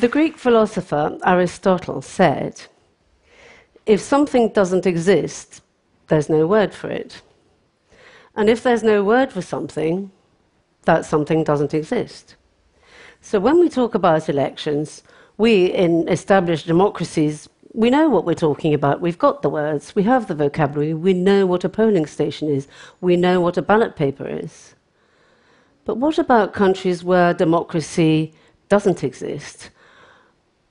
The Greek philosopher Aristotle said, if something doesn't exist, there's no word for it. And if there's no word for something, that something doesn't exist. So when we talk about elections, we in established democracies, we know what we're talking about. We've got the words, we have the vocabulary, we know what a polling station is, we know what a ballot paper is. But what about countries where democracy doesn't exist?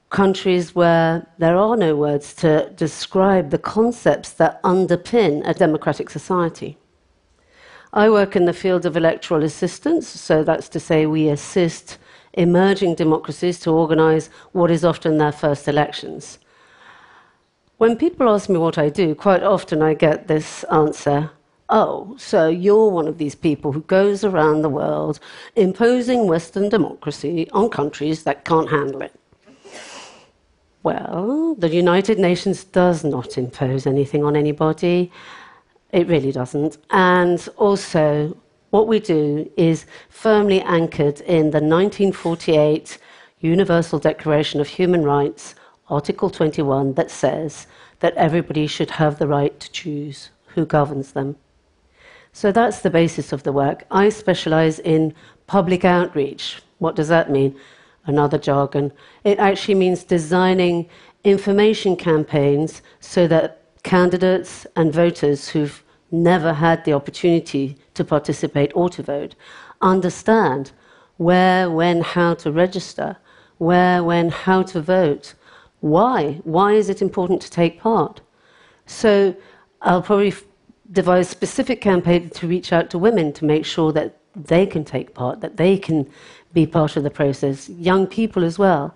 Countries where there are no words to describe the concepts that underpin a democratic society. I work in the field of electoral assistance, so that's to say, we assist emerging democracies to organize what is often their first elections. When people ask me what I do, quite often I get this answer Oh, so you're one of these people who goes around the world imposing Western democracy on countries that can't handle it. Well, the United Nations does not impose anything on anybody. It really doesn't. And also, what we do is firmly anchored in the 1948 Universal Declaration of Human Rights, Article 21, that says that everybody should have the right to choose who governs them. So that's the basis of the work. I specialize in public outreach. What does that mean? Another jargon. It actually means designing information campaigns so that candidates and voters who've never had the opportunity to participate or to vote understand where, when, how to register, where, when, how to vote, why, why is it important to take part. So I'll probably devise specific campaigns to reach out to women to make sure that they can take part, that they can be part of the process, young people as well,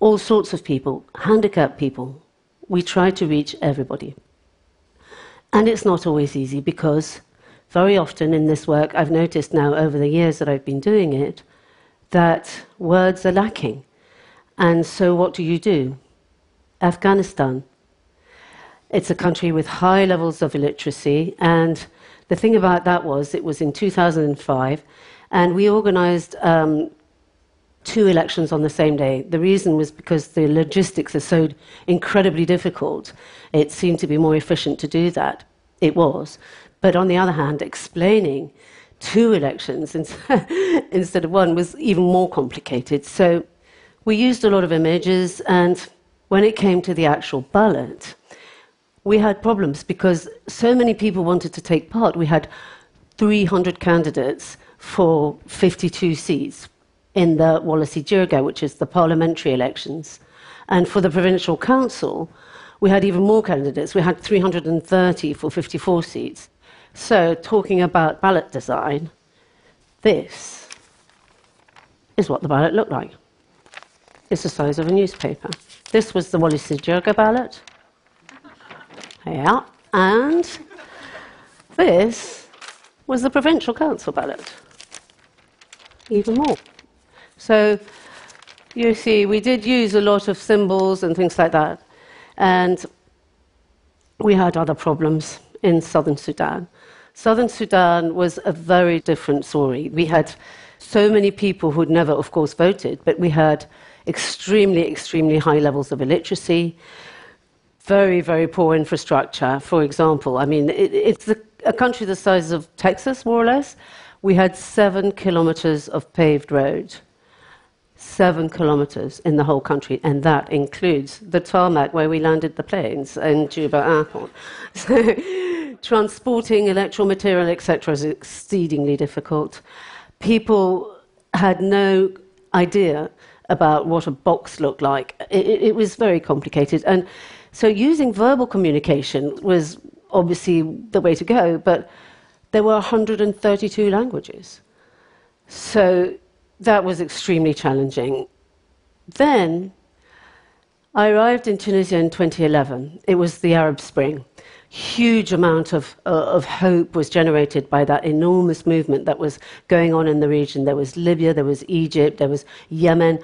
all sorts of people, handicapped people. We try to reach everybody. And it's not always easy because very often in this work, I've noticed now over the years that I've been doing it, that words are lacking. And so what do you do? Afghanistan. It's a country with high levels of illiteracy. And the thing about that was, it was in 2005, and we organized um, two elections on the same day. The reason was because the logistics are so incredibly difficult. It seemed to be more efficient to do that. It was. But on the other hand, explaining two elections instead of one was even more complicated. So we used a lot of images, and when it came to the actual ballot, we had problems because so many people wanted to take part. We had 300 candidates for 52 seats in the Wolesi Jirga, which is the parliamentary elections. And for the provincial council, we had even more candidates. We had 330 for 54 seats. So, talking about ballot design, this is what the ballot looked like. It's the size of a newspaper. This was the Wolesi Jirga ballot. Yeah. And this was the provincial council ballot. Even more. So you see, we did use a lot of symbols and things like that. And we had other problems in southern Sudan. Southern Sudan was a very different story. We had so many people who'd never, of course, voted, but we had extremely, extremely high levels of illiteracy, very, very poor infrastructure. For example, I mean, it, it's a country the size of Texas, more or less. We had seven kilometers of paved road seven kilometers in the whole country, and that includes the tarmac where we landed the planes in Juba Airport. So, transporting electoral material, etc., is exceedingly difficult. People had no idea about what a box looked like. It, it, was very complicated. And so, using verbal communication was obviously the way to go, but there were 132 languages. So, that was extremely challenging. Then I arrived in Tunisia in 2011. It was the Arab Spring. Huge amount of, uh, of hope was generated by that enormous movement that was going on in the region. There was Libya, there was Egypt, there was Yemen.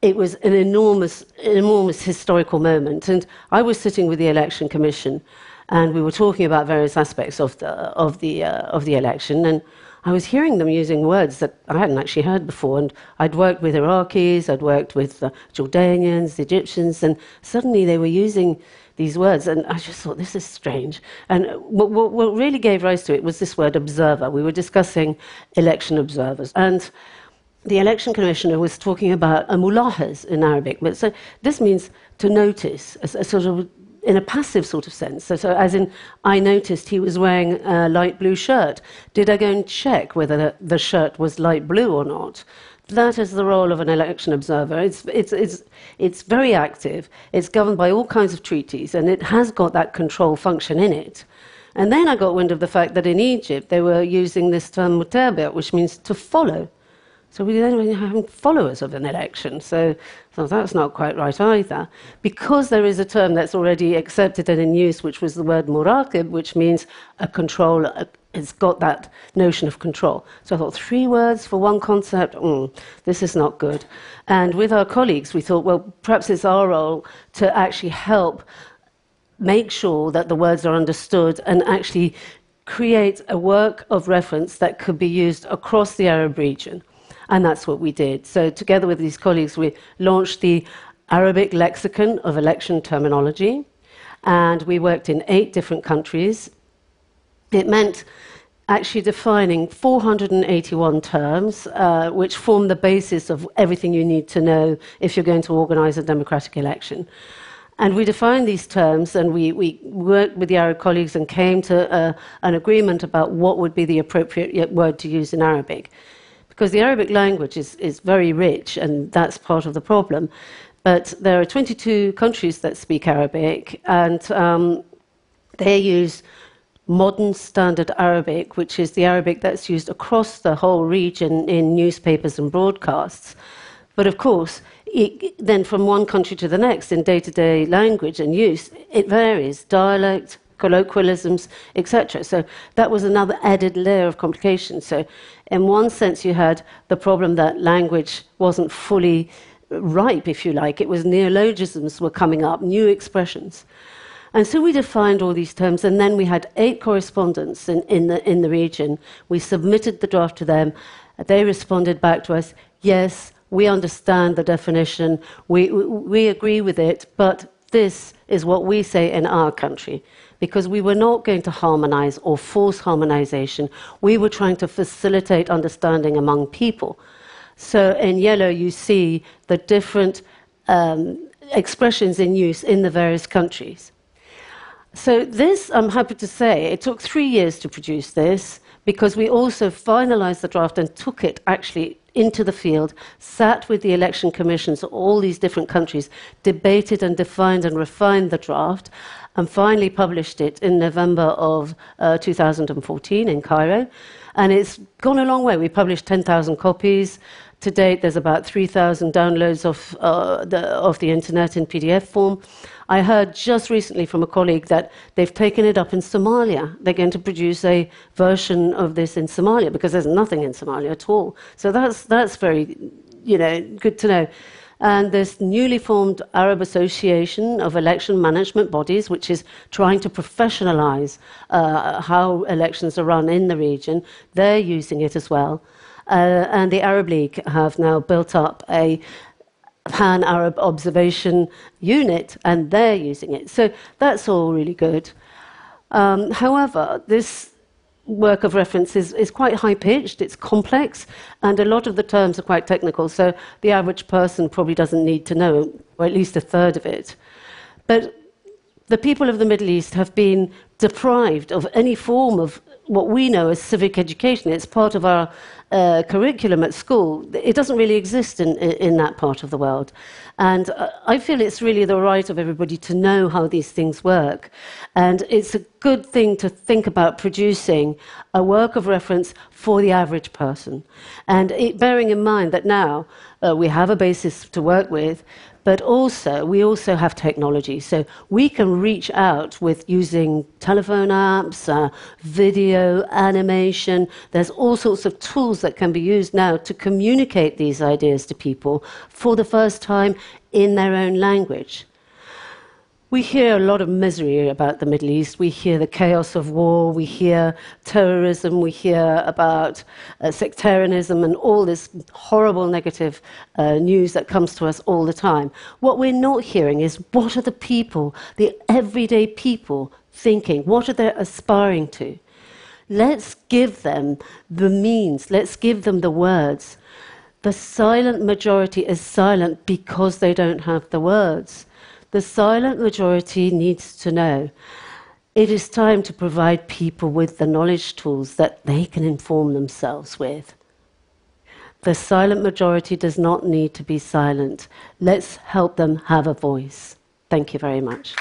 It was an enormous, enormous historical moment. And I was sitting with the Election Commission, and we were talking about various aspects of the, of the, uh, of the election. And I was hearing them using words that I hadn't actually heard before. And I'd worked with Iraqis, I'd worked with Jordanians, the Egyptians, and suddenly they were using these words. And I just thought, this is strange. And what, what, what really gave rise to it was this word observer. We were discussing election observers. And the election commissioner was talking about a mulahaz in Arabic. But so this means to notice, a, a sort of in a passive sort of sense. So, so, as in, I noticed he was wearing a light blue shirt. Did I go and check whether the, the shirt was light blue or not? That is the role of an election observer. It's, it's, it's, it's very active, it's governed by all kinds of treaties, and it has got that control function in it. And then I got wind of the fact that in Egypt they were using this term mutabi', which means to follow. So we then have followers of an election. So, so that's not quite right either. Because there is a term that's already accepted and in use, which was the word muraqib, which means a control, it's got that notion of control. So I thought, three words for one concept? Mm, this is not good. And with our colleagues, we thought, well, perhaps it's our role to actually help make sure that the words are understood and actually create a work of reference that could be used across the Arab region. And that's what we did. So, together with these colleagues, we launched the Arabic Lexicon of Election Terminology, and we worked in eight different countries. It meant actually defining 481 terms, uh, which form the basis of everything you need to know if you're going to organize a democratic election. And we defined these terms and we, we worked with the Arab colleagues and came to uh, an agreement about what would be the appropriate word to use in Arabic because the Arabic language is, is very rich, and that's part of the problem. But there are 22 countries that speak Arabic, and um, they use modern standard Arabic, which is the Arabic that's used across the whole region in newspapers and broadcasts. But of course, it, then from one country to the next in day to day language and use, it varies. Dialect, colloquialisms, etc. So that was another added layer of complication. So, in one sense, you had the problem that language wasn't fully ripe, if you like. It was neologisms were coming up, new expressions. And so we defined all these terms, and then we had eight correspondents in, in, the, in the region. We submitted the draft to them. They responded back to us yes, we understand the definition, we, we, we agree with it, but this is what we say in our country because we were not going to harmonize or force harmonization. We were trying to facilitate understanding among people. So in yellow, you see the different um, expressions in use in the various countries. So, this, I'm happy to say, it took three years to produce this because we also finalized the draft and took it actually into the field, sat with the election commissions of all these different countries, debated and defined and refined the draft, and finally published it in November of uh, 2014 in Cairo. And it's gone a long way. We published 10,000 copies. To date, there's about 3,000 downloads of, uh, the, of the internet in PDF form. I heard just recently from a colleague that they've taken it up in Somalia. They're going to produce a version of this in Somalia because there's nothing in Somalia at all. So that's, that's very, you know, good to know and this newly formed Arab Association of Election Management Bodies, which is trying to professionalize uh, how elections are run in the region, they're using it as well. Uh, and the Arab League have now built up a pan Arab observation unit, and they're using it. So that's all really good. Um, however, this work of reference is, is quite high pitched, it's complex, and a lot of the terms are quite technical, so the average person probably doesn't need to know, or at least a third of it. But the people of the Middle East have been deprived of any form of what we know as civic education. It's part of our uh, curriculum at school. It doesn't really exist in, in that part of the world. And uh, I feel it's really the right of everybody to know how these things work. And it's a good thing to think about producing a work of reference for the average person. And it, bearing in mind that now uh, we have a basis to work with, but also we also have technology. So we can reach out with using telephone apps, uh, video, animation. There's all sorts of tools that can be used now to communicate these ideas to people for the first time in their own language. We hear a lot of misery about the Middle East. We hear the chaos of war. We hear terrorism. We hear about uh, sectarianism and all this horrible negative uh, news that comes to us all the time. What we're not hearing is what are the people, the everyday people, thinking? What are they aspiring to? Let's give them the means, let's give them the words. The silent majority is silent because they don't have the words. The silent majority needs to know. It is time to provide people with the knowledge tools that they can inform themselves with. The silent majority does not need to be silent. Let's help them have a voice. Thank you very much.